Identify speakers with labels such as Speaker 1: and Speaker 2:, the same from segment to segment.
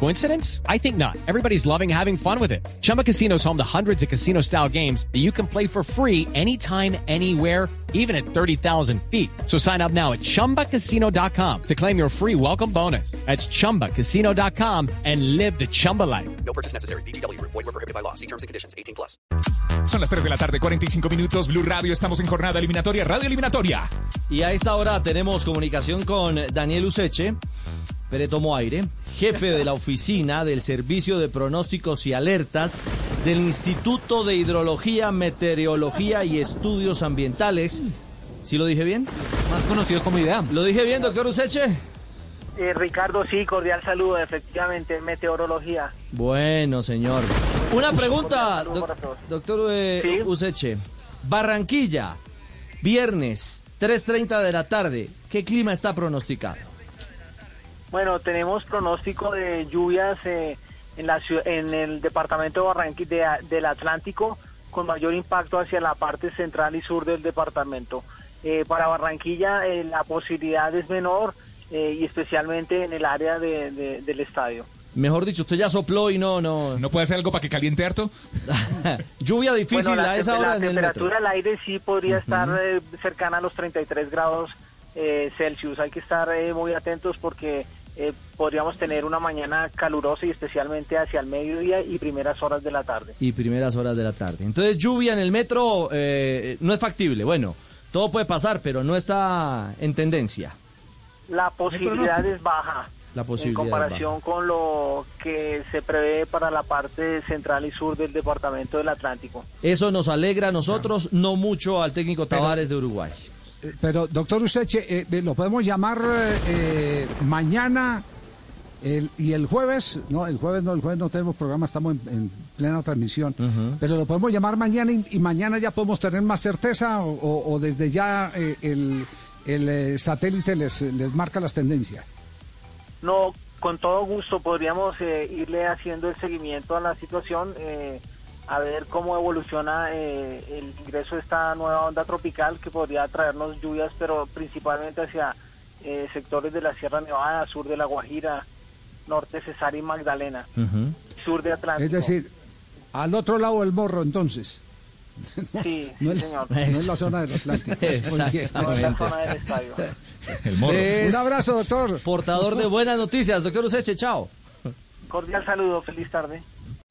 Speaker 1: Coincidence? I think not. Everybody's loving having fun with it. Chumba Casino is home to hundreds of casino style games that you can play for free anytime, anywhere, even at 30,000 feet. So sign up now at chumbacasino.com to claim your free welcome bonus. That's chumbacasino.com and live the Chumba life.
Speaker 2: No purchase necessary. BGW. Void were prohibited by law. See terms and conditions. 18 plus.
Speaker 3: Son las 3 de la tarde, 45 minutos. Blue Radio, estamos en jornada eliminatoria, radio eliminatoria.
Speaker 4: Y a esta hora tenemos comunicación con Daniel Useche, Pere Tomo Aire, jefe de la oficina del Servicio de Pronósticos y Alertas del Instituto de Hidrología, Meteorología y Estudios Ambientales. ¿Sí lo dije bien?
Speaker 5: Más conocido como IDEAM.
Speaker 4: ¿Lo dije bien, doctor Useche?
Speaker 6: Eh, Ricardo, sí, cordial saludo, efectivamente, meteorología.
Speaker 4: Bueno, señor. Una pregunta,
Speaker 6: Saludos
Speaker 4: doc-
Speaker 6: para todos.
Speaker 4: doctor eh,
Speaker 6: Sí.
Speaker 4: Useche. Barranquilla, viernes, 3.30 de la tarde. ¿Qué clima está pronosticado?
Speaker 6: Bueno, tenemos pronóstico de lluvias eh, en, la, en el departamento de Barranquilla de- del Atlántico con mayor impacto hacia la parte central y sur del departamento. Eh, para Barranquilla eh, la posibilidad es menor eh, y especialmente en el área de- de- del estadio.
Speaker 4: Mejor dicho, usted ya sopló y no, no.
Speaker 3: ¿No puede hacer algo para que caliente harto?
Speaker 4: Lluvia difícil
Speaker 6: Bueno, la,
Speaker 4: a esa hora
Speaker 6: la
Speaker 4: en
Speaker 6: temperatura del aire sí podría estar eh, cercana a los 33 grados eh, Celsius. Hay que estar eh, muy atentos porque eh, podríamos tener una mañana calurosa y especialmente hacia el mediodía y primeras horas de la tarde.
Speaker 4: Y primeras horas de la tarde. Entonces, lluvia en el metro eh, no es factible. Bueno, todo puede pasar, pero no está en tendencia.
Speaker 6: La posibilidad es baja.
Speaker 4: La posibilidad
Speaker 6: en comparación con lo que se prevé para la parte central y sur del departamento del Atlántico.
Speaker 4: Eso nos alegra a nosotros, no mucho al técnico Tavares de Uruguay.
Speaker 5: Eh, Pero, doctor Useche, eh, lo podemos llamar eh, eh, mañana el- y el jueves. No, el jueves no, el jueves no tenemos programa, estamos en, en plena transmisión. Pero lo podemos llamar mañana y, y mañana ya podemos tener más certeza o, o- o desde ya eh, el, el, eh, satélite les, les marca las tendencias.
Speaker 6: No, con todo gusto podríamos eh, irle haciendo el seguimiento a la situación, eh, a ver cómo evoluciona eh, el ingreso de esta nueva onda tropical que podría traernos lluvias, pero principalmente hacia eh, sectores de la Sierra Nevada, sur de la Guajira, norte Cesar y Magdalena, sur de Atlántico.
Speaker 5: Es decir, al otro lado del morro, entonces.
Speaker 6: sí,
Speaker 5: No
Speaker 6: sí,
Speaker 5: es,
Speaker 6: señor.
Speaker 5: no es la zona del Atlántico. Muy bien.
Speaker 6: No es la zona del estadio.
Speaker 3: El morro.
Speaker 4: Es
Speaker 5: Un abrazo, doctor.
Speaker 4: Portador de buenas noticias, doctor Useche, chao.
Speaker 6: Cordial saludo, feliz tarde.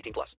Speaker 2: 18 plus.